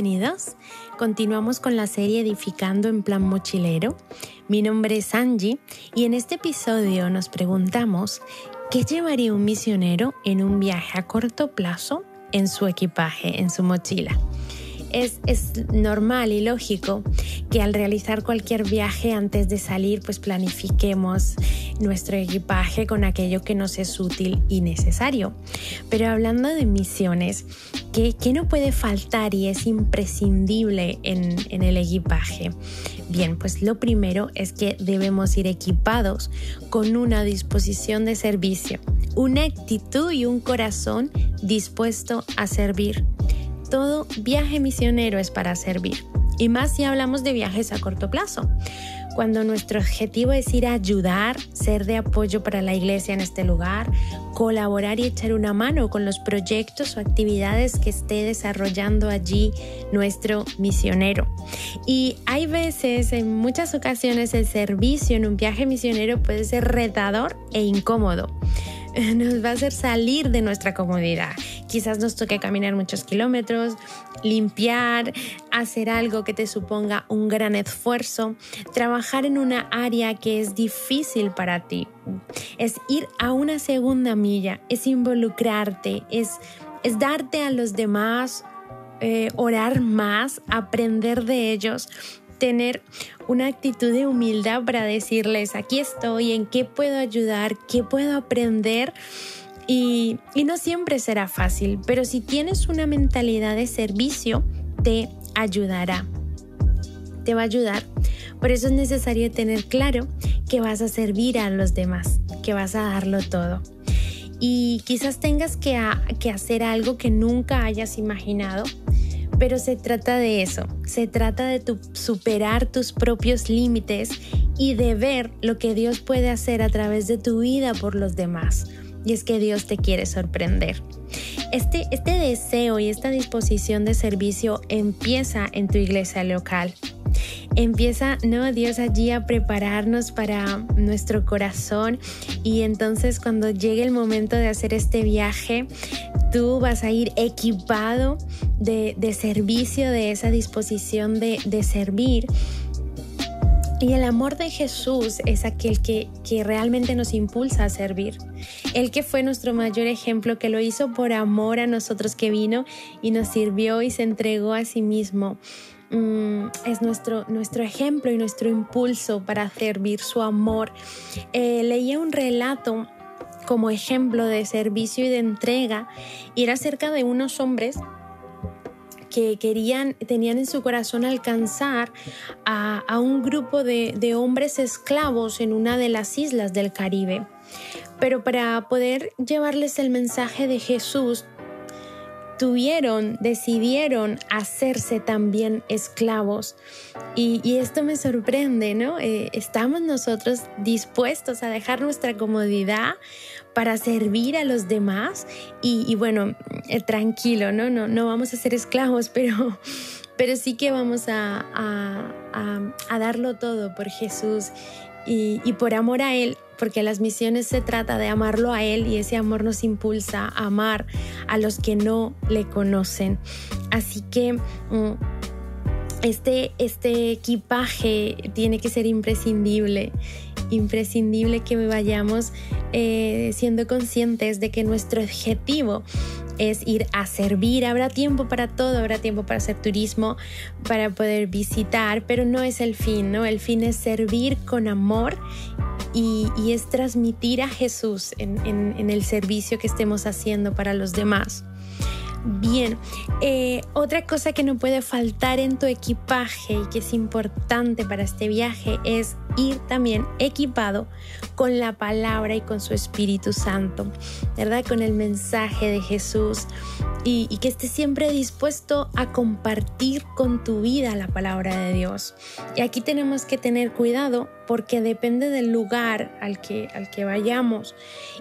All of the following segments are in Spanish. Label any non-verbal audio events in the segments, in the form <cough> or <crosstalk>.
bienvenidos. Continuamos con la serie Edificando en Plan Mochilero. Mi nombre es Angie y en este episodio nos preguntamos ¿qué llevaría un misionero en un viaje a corto plazo en su equipaje, en su mochila? Es, normal y lógico que al realizar cualquier viaje antes de salir pues planifiquemos nuestro equipaje con aquello que nos es útil y necesario. Pero hablando de misiones, ¿qué, no puede faltar y es imprescindible en, en el equipaje? Bien, pues lo primero es que debemos ir equipados con una disposición de servicio, una actitud y un corazón dispuesto a servir. Todo viaje misionero es para servir, y más si hablamos de viajes a corto plazo cuando nuestro objetivo es ir a ayudar, ser de apoyo para la iglesia en este lugar, colaborar y echar una mano con los proyectos o actividades que esté desarrollando allí nuestro misionero. Y hay veces, en muchas ocasiones, el servicio en un viaje misionero puede ser retador e incómodo. <laughs> nos va a hacer salir de nuestra comodidad. Quizás nos toque caminar muchos kilómetros, limpiar, hacer algo que te suponga un gran esfuerzo, trabajar en una área que es difícil para ti. Es ir a una segunda milla, es involucrarte, es, es darte a los demás, eh, orar más, aprender de ellos tener una actitud de humildad para decirles, aquí estoy, en qué puedo ayudar, qué puedo aprender. Y, no siempre será fácil, pero si tienes una mentalidad de servicio, te ayudará. Te va a ayudar. Por eso es necesario tener claro que vas a servir a los demás, que vas a darlo todo. Y quizás tengas que hacer algo que nunca hayas imaginado, pero se trata de eso, se trata de superar tus propios límites y de ver lo que Dios puede hacer a través de tu vida por los demás. Y es que Dios te quiere sorprender. Este, este deseo y esta disposición de servicio empieza en tu iglesia local empieza, ¿no? Dios allí a prepararnos para nuestro corazón y entonces cuando llegue el momento de hacer este viaje, tú vas a ir equipado de, servicio, de esa disposición de, servir. Y el amor de Jesús es aquel que, que, realmente nos impulsa a servir. El que fue nuestro mayor ejemplo, que lo hizo por amor a nosotros, que vino y nos sirvió y se entregó a sí mismo. Mm, es nuestro, nuestro ejemplo y nuestro impulso para servir su amor. Eh, leía un relato como ejemplo de servicio y de entrega y era acerca de unos hombres que querían, tenían en su corazón alcanzar a, a un grupo de, de hombres esclavos en una de las islas del Caribe. Pero para poder llevarles el mensaje de Jesús, tuvieron, decidieron hacerse también esclavos. Y, esto me sorprende, ¿no? Eh, estamos nosotros dispuestos a dejar nuestra comodidad para servir a los demás y, bueno, eh, tranquilo, ¿no? ¿no? No vamos a ser esclavos, <laughs> pero, pero sí que vamos a, a, darlo todo por Jesús y, y por amor a Él porque las misiones se trata de amarlo a Él y ese amor nos impulsa a amar a los que no le conocen. Así que... Este, este equipaje tiene que ser imprescindible, imprescindible que vayamos eh, siendo conscientes de que nuestro objetivo es ir a servir. Habrá tiempo para todo, habrá tiempo para hacer turismo, para poder visitar, pero no es el fin, ¿no? El fin es servir con amor y, es transmitir a Jesús en el servicio que estemos haciendo para los demás. Bien, eh, otra cosa que no puede faltar en tu equipaje y que es importante para este viaje es ir también equipado con la palabra y con su Espíritu Santo, ¿verdad? Con el mensaje de Jesús y, que estés siempre dispuesto a compartir con tu vida la palabra de Dios. Y aquí tenemos que tener cuidado porque depende del lugar al que, al que vayamos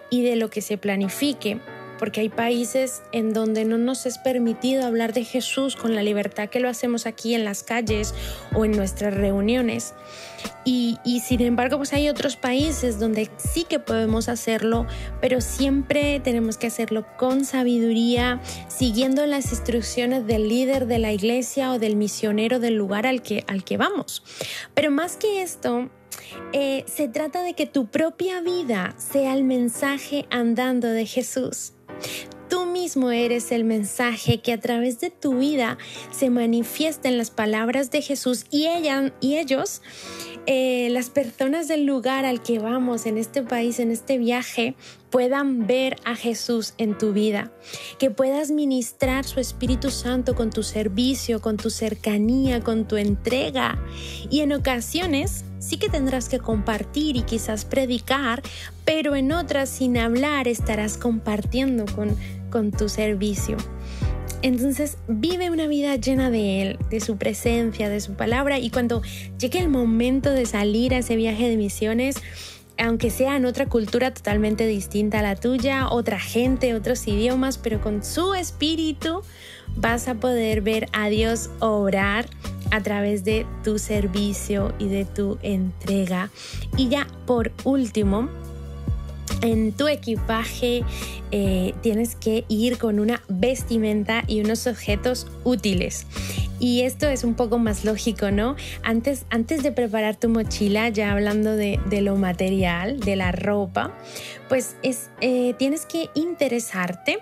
y de lo que se planifique porque hay países en donde no nos es permitido hablar de Jesús con la libertad que lo hacemos aquí en las calles o en nuestras reuniones. Y, sin embargo, pues hay otros países donde sí que podemos hacerlo, pero siempre tenemos que hacerlo con sabiduría, siguiendo las instrucciones del líder de la iglesia o del misionero del lugar al que, al que vamos. Pero más que esto, eh, se trata de que tu propia vida sea el mensaje andando de Jesús. Tú mismo eres el mensaje que a través de tu vida se manifiesta en las palabras de Jesús y, ella, y ellos, eh, las personas del lugar al que vamos en este país, en este viaje, puedan ver a Jesús en tu vida, que puedas ministrar su Espíritu Santo con tu servicio, con tu cercanía, con tu entrega. Y en ocasiones sí que tendrás que compartir y quizás predicar, pero en otras sin hablar estarás compartiendo con, con tu servicio. Entonces vive una vida llena de Él, de su presencia, de su palabra y cuando llegue el momento de salir a ese viaje de misiones, aunque sea en otra cultura totalmente distinta a la tuya, otra gente, otros idiomas, pero con su espíritu vas a poder ver a Dios obrar a través de tu servicio y de tu entrega. Y ya por último, en tu equipaje eh, tienes que ir con una vestimenta y unos objetos útiles. Y esto es un poco más lógico, ¿no? Antes, antes de preparar tu mochila, ya hablando de, lo material, de la ropa, pues es, eh, tienes que interesarte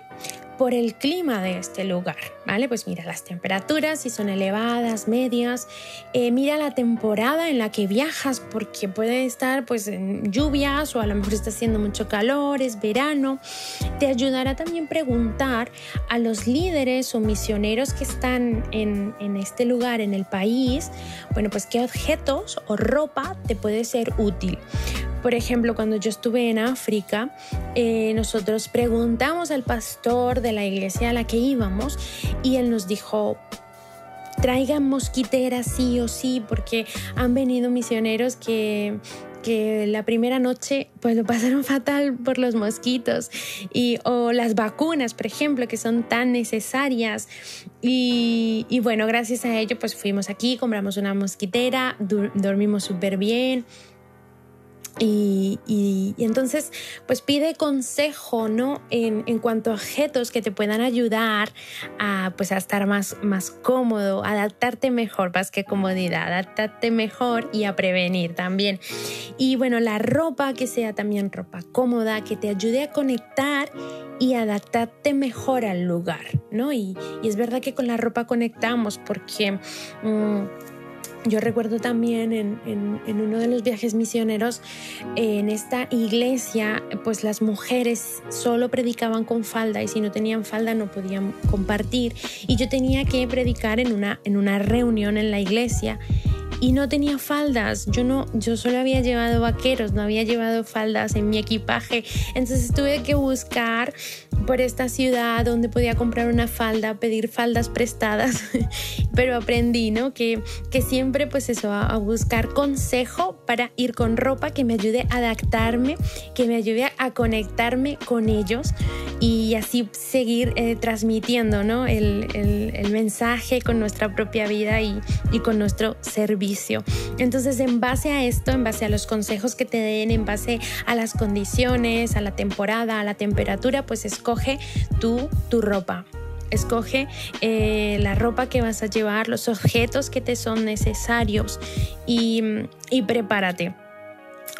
por el clima de este lugar, ¿vale? Pues mira las temperaturas, si son elevadas, medias, eh, mira la temporada en la que viajas, porque puede estar pues en lluvias o a lo mejor está haciendo mucho calor, es verano. Te ayudará también preguntar a los líderes o misioneros que están en, en este lugar, en el país, bueno, pues qué objetos o ropa te puede ser útil. Por ejemplo, cuando yo estuve en África, eh, nosotros preguntamos al pastor de la iglesia a la que íbamos y él nos dijo, traigan mosquiteras sí o sí, porque han venido misioneros que que la primera noche pues lo pasaron fatal por los mosquitos. Y o las vacunas por ejemplo que son tan necesarias. Y, y bueno gracias a ello pues fuimos aquí compramos una mosquitera dormimos súper bien y, entonces, pues pide consejo, ¿no? En, cuanto a objetos que te puedan ayudar a, pues, a estar más, más cómodo, adaptarte mejor, más que comodidad, adaptarte mejor y a prevenir también. Y bueno, la ropa que sea también ropa cómoda, que te ayude a conectar y adaptarte mejor al lugar, ¿no? Y, es verdad que con la ropa conectamos porque... Mm, yo recuerdo también en, uno de los viajes misioneros, en esta iglesia, pues las mujeres solo predicaban con falda y si no tenían falda no podían compartir. Y yo tenía que predicar en una, en una reunión en la iglesia y no tenía faldas. Yo no, yo solo había llevado vaqueros, no había llevado faldas en mi equipaje. Entonces tuve que buscar por esta ciudad donde podía comprar una falda, pedir faldas prestadas. <laughs> Pero aprendí, ¿no? Que, que siempre pues eso, a, buscar consejo para ir con ropa que me ayude a adaptarme, que me ayude a conectarme con ellos y así seguir eh, transmitiendo, ¿no? El, el, el, mensaje con nuestra propia vida y, y con nuestro entonces, en base a esto, en base a los consejos que te den, en base a las condiciones, a la temporada, a la temperatura, pues escoge tú tu ropa. Escoge eh, la ropa que vas a llevar, los objetos que te son necesarios y, y prepárate.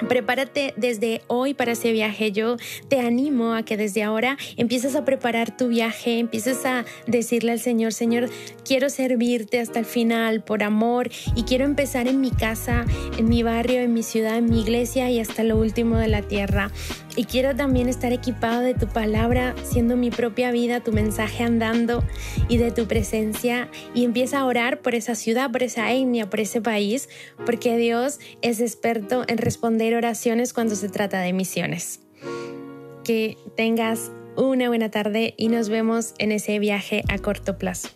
Prepárate desde hoy para ese viaje. Yo te animo a que desde ahora empieces a preparar tu viaje, empieces a decirle al Señor, Señor, quiero servirte hasta el final por amor y quiero empezar en mi casa, en mi barrio, en mi ciudad, en mi iglesia y hasta lo último de la tierra. Y quiero también estar equipado de tu palabra, siendo mi propia vida, tu mensaje andando y de tu presencia. Y empieza a orar por esa ciudad, por esa etnia, por ese país, porque Dios es experto en responder oraciones cuando se trata de misiones. Que tengas una buena tarde y nos vemos en ese viaje a corto plazo.